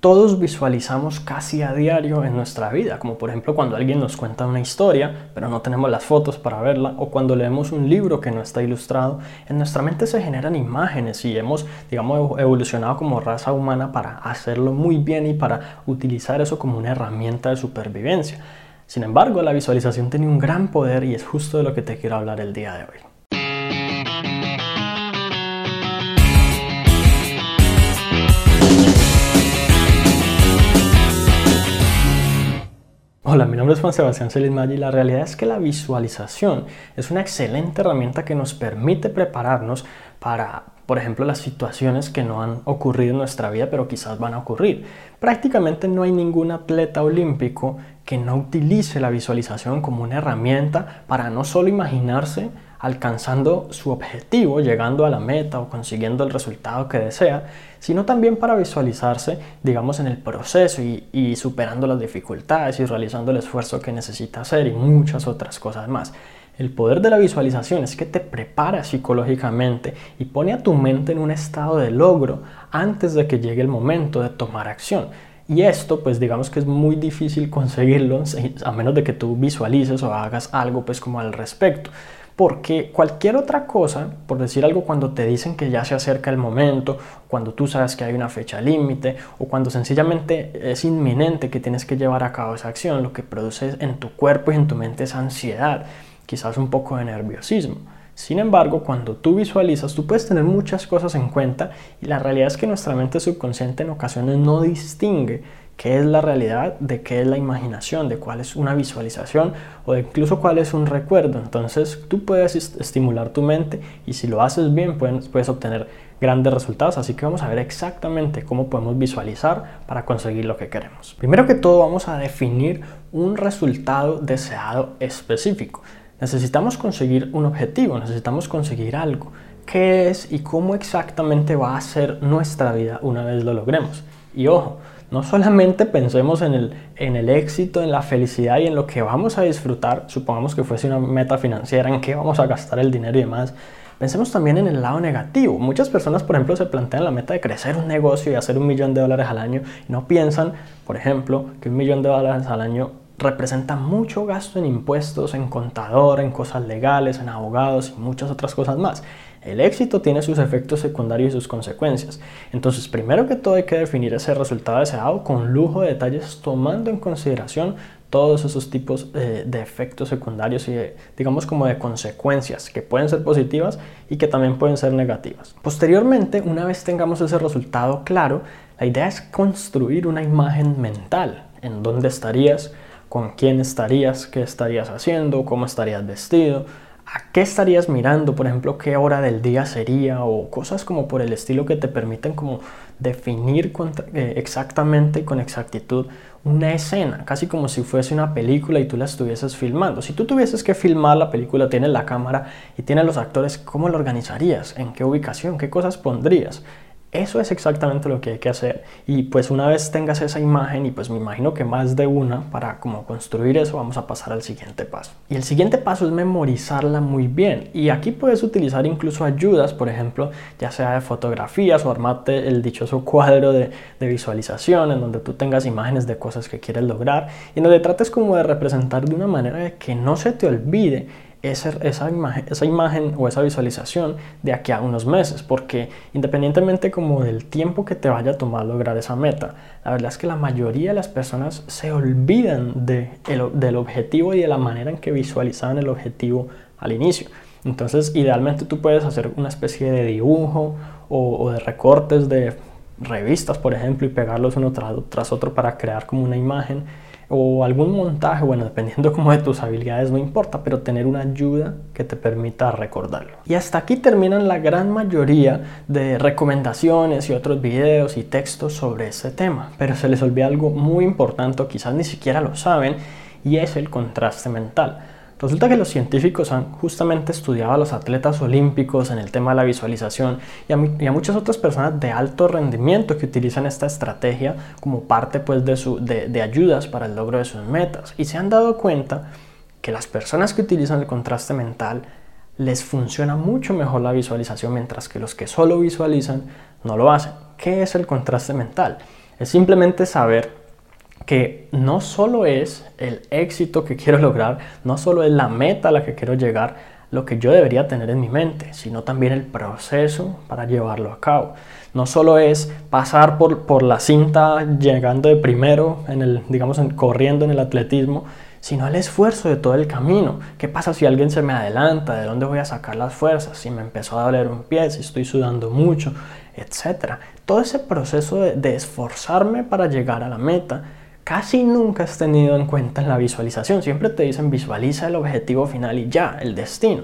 todos visualizamos casi a diario en nuestra vida, como por ejemplo cuando alguien nos cuenta una historia, pero no tenemos las fotos para verla, o cuando leemos un libro que no está ilustrado, en nuestra mente se generan imágenes y hemos, digamos, evolucionado como raza humana para hacerlo muy bien y para utilizar eso como una herramienta de supervivencia. Sin embargo, la visualización tiene un gran poder y es justo de lo que te quiero hablar el día de hoy. Hola, mi nombre es Juan Sebastián Celis y la realidad es que la visualización es una excelente herramienta que nos permite prepararnos para, por ejemplo, las situaciones que no han ocurrido en nuestra vida pero quizás van a ocurrir. Prácticamente no hay ningún atleta olímpico que no utilice la visualización como una herramienta para no solo imaginarse alcanzando su objetivo, llegando a la meta o consiguiendo el resultado que desea, sino también para visualizarse, digamos, en el proceso y, superando las dificultades y realizando el esfuerzo que necesita hacer y muchas otras cosas más. El poder de la visualización es que te prepara psicológicamente y pone a tu mente en un estado de logro antes de que llegue el momento de tomar acción. Y esto, pues digamos que es muy difícil conseguirlo a menos de que tú visualices o hagas algo pues como al respecto porque cualquier otra cosa, por decir algo, cuando te dicen que ya se acerca el momento, cuando tú sabes que hay una fecha límite o cuando sencillamente es inminente que tienes que llevar a cabo esa acción, lo que produce en tu cuerpo y en tu mente es ansiedad, quizás un poco de nerviosismo. Sin embargo, cuando tú visualizas, tú puedes tener muchas cosas en cuenta y la realidad es que nuestra mente subconsciente en ocasiones no distingue qué es la realidad, de qué es la imaginación, de cuál es una visualización o de incluso cuál es un recuerdo. Entonces tú puedes estimular tu mente y si lo haces bien puedes, puedes obtener grandes resultados. Así que vamos a ver exactamente cómo podemos visualizar para conseguir lo que queremos. Primero que todo vamos a definir un resultado deseado específico. Necesitamos conseguir un objetivo, necesitamos conseguir algo. ¿Qué es y cómo exactamente va a ser nuestra vida una vez lo logremos? Y ojo, no solamente pensemos en el, en el éxito, en la felicidad y en lo que vamos a disfrutar, supongamos que fuese una meta financiera, en qué vamos a gastar el dinero y demás, pensemos también en el lado negativo. Muchas personas, por ejemplo, se plantean la meta de crecer un negocio y hacer un millón de dólares al año y no piensan, por ejemplo, que un millón de dólares al año representa mucho gasto en impuestos, en contador, en cosas legales, en abogados y muchas otras cosas más. El éxito tiene sus efectos secundarios y sus consecuencias. Entonces, primero que todo hay que definir ese resultado deseado con lujo de detalles tomando en consideración todos esos tipos eh, de efectos secundarios y digamos como de consecuencias que pueden ser positivas y que también pueden ser negativas. Posteriormente, una vez tengamos ese resultado claro, la idea es construir una imagen mental en dónde estarías, con quién estarías, qué estarías haciendo, cómo estarías vestido, a qué estarías mirando, por ejemplo, qué hora del día sería o cosas como por el estilo que te permiten como definir eh, exactamente con exactitud una escena, casi como si fuese una película y tú la estuvieses filmando. Si tú tuvieses que filmar la película, tienes la cámara y tienes los actores, ¿cómo lo organizarías? ¿En qué ubicación? ¿Qué cosas pondrías? Eso es exactamente lo que hay que hacer. Y pues una vez tengas esa imagen, y pues me imagino que más de una, para como construir eso, vamos a pasar al siguiente paso. Y el siguiente paso es memorizarla muy bien. Y aquí puedes utilizar incluso ayudas, por ejemplo, ya sea de fotografías o armarte el dichoso cuadro de, de visualización, en donde tú tengas imágenes de cosas que quieres lograr, y en donde trates como de representar de una manera que no se te olvide esa, esa, imagen, o esa visualización de aquí a unos meses, porque independientemente como del tiempo que te vaya a tomar lograr esa meta, la verdad es que la mayoría de las personas se olvidan de del objetivo y de la manera en que visualizaban el objetivo al inicio. Entonces, idealmente tú puedes hacer una especie de dibujo o de recortes de revistas, por ejemplo, y pegarlos uno tras otro para crear como una imagen o algún montaje, bueno, dependiendo como de tus habilidades, no importa, pero tener una ayuda que te permita recordarlo. Y hasta aquí terminan la gran mayoría de recomendaciones y otros videos y textos sobre ese tema, pero se les olvida algo muy importante, quizás ni siquiera lo saben, y es el contraste mental. Resulta que los científicos han justamente estudiado a los atletas olímpicos en el tema de la visualización y a, muchas otras personas de alto rendimiento que utilizan esta estrategia como parte pues, de, de ayudas para el logro de sus metas. Y se han dado cuenta que las personas que utilizan el contraste mental les funciona mucho mejor la visualización mientras que los que solo visualizan no lo hacen. ¿Qué es el contraste mental? Es simplemente saber que no solo es el éxito que quiero lograr, no solo es la meta a la que quiero llegar, lo que yo debería tener en mi mente, sino también el proceso para llevarlo a cabo. No solo es pasar por, por la cinta llegando de primero, en el, digamos, corriendo en el atletismo, sino el esfuerzo de todo el camino. ¿Qué pasa si alguien se me adelanta? ¿De dónde voy a sacar las fuerzas? Si me empezó a doler un pie, si estoy sudando mucho, etcétera. Todo ese proceso de, de esforzarme para llegar a la meta casi nunca has tenido en cuenta en la visualización. Siempre te dicen visualiza el objetivo final y ya, el destino.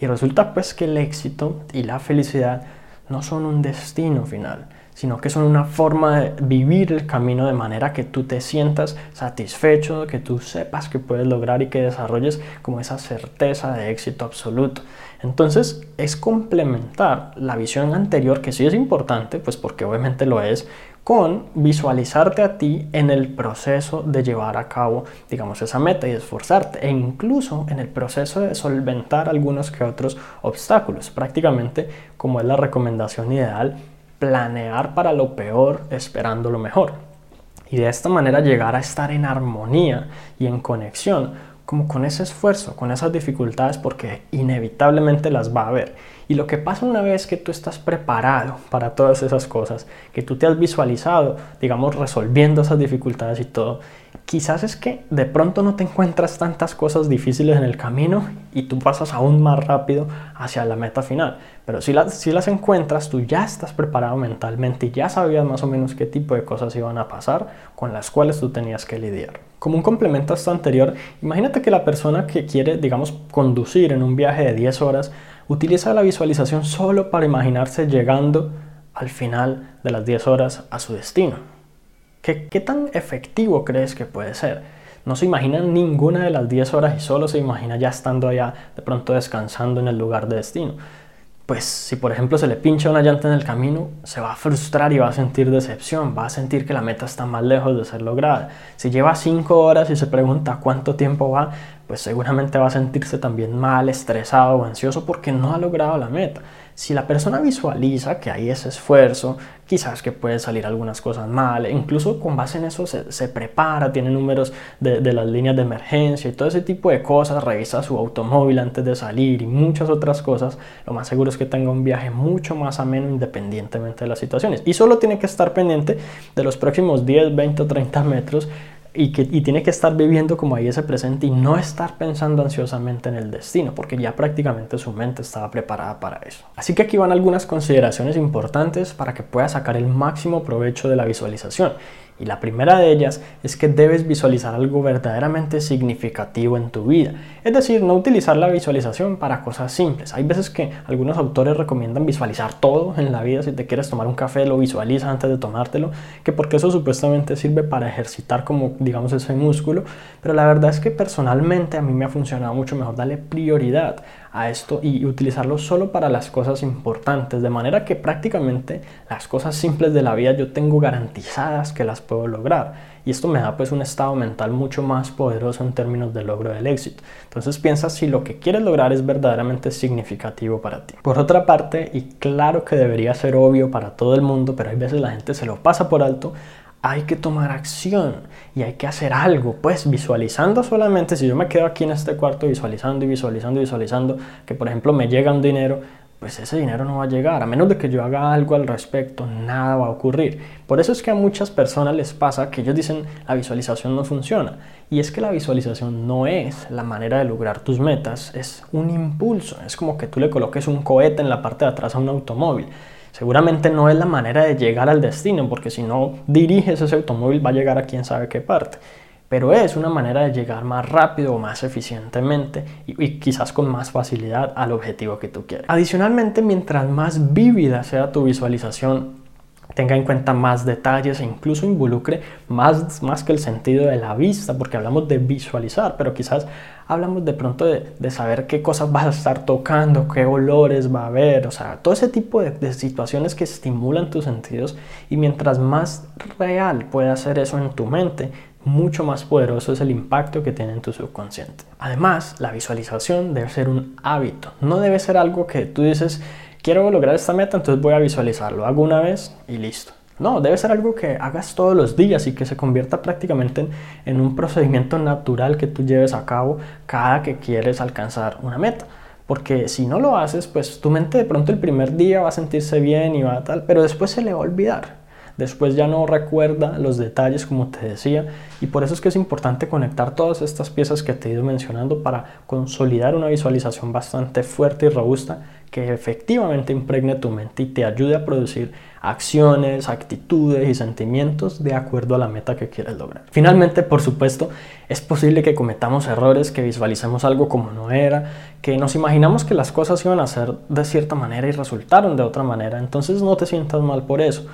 Y resulta pues que el éxito y la felicidad no son un destino final, sino que son una forma de vivir el camino de manera que tú te sientas satisfecho, que tú sepas que puedes lograr y que desarrolles como esa certeza de éxito absoluto. Entonces es complementar la visión anterior, que sí es importante, pues porque obviamente lo es, con visualizarte a ti en el proceso de llevar a cabo, digamos, esa meta y esforzarte, e incluso en el proceso de solventar algunos que otros obstáculos, prácticamente como es la recomendación ideal, planear para lo peor esperando lo mejor. Y de esta manera llegar a estar en armonía y en conexión como con ese esfuerzo, con esas dificultades, porque inevitablemente las va a haber. Y lo que pasa una vez que tú estás preparado para todas esas cosas, que tú te has visualizado, digamos, resolviendo esas dificultades y todo, quizás es que de pronto no te encuentras tantas cosas difíciles en el camino y tú pasas aún más rápido hacia la meta final. Pero si las, encuentras, tú ya estás preparado mentalmente y ya sabías más o menos qué tipo de cosas iban a pasar con las cuales tú tenías que lidiar. Como un complemento a esto anterior, imagínate que la persona que quiere, digamos, conducir en un viaje de 10 horas, utiliza la visualización solo para imaginarse llegando al final de las 10 horas a su destino. ¿Qué, ¿Qué, tan efectivo crees que puede ser? No se imagina ninguna de las 10 horas y solo se imagina ya estando allá, de pronto descansando en el lugar de destino pues si por ejemplo se le pincha una llanta en el camino, se va a frustrar y va a sentir decepción, va a sentir que la meta está más lejos de ser lograda. Si lleva 5 horas y se pregunta cuánto tiempo va, pues seguramente va a sentirse también mal, estresado o ansioso porque no ha logrado la meta. Si la persona visualiza que hay ese esfuerzo, quizás que puede salir algunas cosas mal, e incluso con base en eso se, prepara, tiene números de, de, las líneas de emergencia y todo ese tipo de cosas, revisa su automóvil antes de salir y muchas otras cosas, lo más seguro es que tenga un viaje mucho más ameno independientemente de las situaciones. Y solo tiene que estar pendiente de los próximos 10, 20 o 30 metros y, que, tiene que estar viviendo como ahí ese presente y no estar pensando ansiosamente en el destino, porque ya prácticamente su mente estaba preparada para eso. Así que aquí van algunas consideraciones importantes para que puedas sacar el máximo provecho de la visualización. Y la primera de ellas es que debes visualizar algo verdaderamente significativo en tu vida. Es decir, no utilizar la visualización para cosas simples. Hay veces que algunos autores recomiendan visualizar todo en la vida. Si te quieres tomar un café, lo visualiza antes de tomártelo, que porque eso supuestamente sirve para ejercitar como, digamos, ese músculo. Pero la verdad es que personalmente a mí me ha funcionado mucho mejor darle prioridad a esto y utilizarlo solo para las cosas importantes, de manera que prácticamente las cosas simples de la vida yo tengo garantizadas que las puedo lograr. Y esto me da pues un estado mental mucho más poderoso en términos de logro del éxito. Entonces piensa si lo que quieres lograr es verdaderamente significativo para ti. Por otra parte, y claro que debería ser obvio para todo el mundo, pero hay veces la gente se lo pasa por alto, hay que tomar acción y hay que hacer algo. Pues visualizando solamente, si yo me quedo aquí en este cuarto visualizando y visualizando y visualizando que por ejemplo me llega un dinero, pues ese dinero no va a llegar. A menos de que yo haga algo al respecto, nada va a ocurrir. Por eso es que a muchas personas les pasa que ellos dicen la visualización no funciona. Y es que la visualización no es la manera de lograr tus metas, es un impulso. Es como que tú le coloques un cohete en la parte de atrás a un automóvil. Seguramente no es la manera de llegar al destino, porque si no diriges ese automóvil va a llegar a quién sabe qué parte. Pero es una manera de llegar más rápido o más eficientemente y, quizás con más facilidad al objetivo que tú quieres. Adicionalmente, mientras más vívida sea tu visualización, tenga en cuenta más detalles e incluso involucre más, más que el sentido de la vista, porque hablamos de visualizar, pero quizás hablamos de pronto de, saber qué cosas vas a estar tocando, qué olores va a haber, o sea, todo ese tipo de, de situaciones que estimulan tus sentidos y mientras más real pueda ser eso en tu mente, mucho más poderoso es el impacto que tiene en tu subconsciente. Además, la visualización debe ser un hábito, no debe ser algo que tú dices, quiero lograr esta meta, entonces voy a visualizarlo, hago una vez y listo. No, debe ser algo que hagas todos los días y que se convierta prácticamente en, un procedimiento natural que tú lleves a cabo cada que quieres alcanzar una meta. Porque si no lo haces, pues tu mente de pronto el primer día va a sentirse bien y va a tal, pero después se le va a olvidar. Después ya no recuerda los detalles como te decía y por eso es que es importante conectar todas estas piezas que te he ido mencionando para consolidar una visualización bastante fuerte y robusta que efectivamente impregne tu mente y te ayude a producir acciones, actitudes y sentimientos de acuerdo a la meta que quieres lograr. Finalmente, por supuesto, es posible que cometamos errores, que visualicemos algo como no era, que nos imaginamos que las cosas iban a ser de cierta manera y resultaron de otra manera, entonces no te sientas mal por eso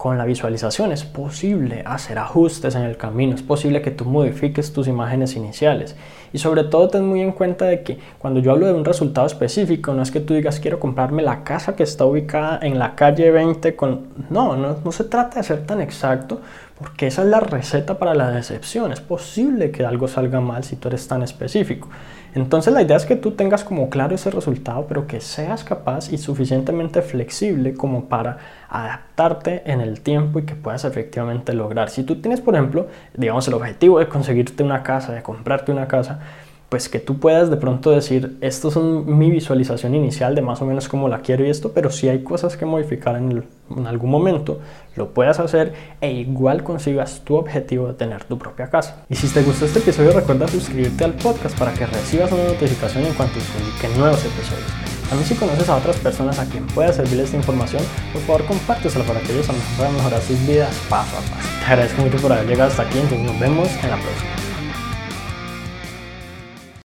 con la visualización es posible hacer ajustes en el camino, es posible que tú modifiques tus imágenes iniciales. Y sobre todo ten muy en cuenta de que cuando yo hablo de un resultado específico no es que tú digas quiero comprarme la casa que está ubicada en la calle 20 con... No, no, no se trata de ser tan exacto porque esa es la receta para la decepción, es posible que algo salga mal si tú eres tan específico. Entonces la idea es que tú tengas como claro ese resultado, pero que seas capaz y suficientemente flexible como para adaptarte en el tiempo y que puedas efectivamente lograr. Si tú tienes, por ejemplo, digamos el objetivo de conseguirte una casa, de comprarte una casa, pues que tú puedas de pronto decir, esto es mi visualización inicial de más o menos cómo la quiero y esto, pero si hay cosas que modificar en, algún momento, lo puedas hacer e igual consigas tu objetivo de tener tu propia casa. Y si te gustó este episodio, recuerda suscribirte al podcast para que recibas una notificación en cuanto publique nuevos episodios. También si conoces a otras personas a quien pueda servirles esta información, por favor compártesela para que ellos también puedan mejorar sus vidas paso a paso. Te agradezco mucho por haber llegado hasta aquí, entonces nos vemos en la próxima.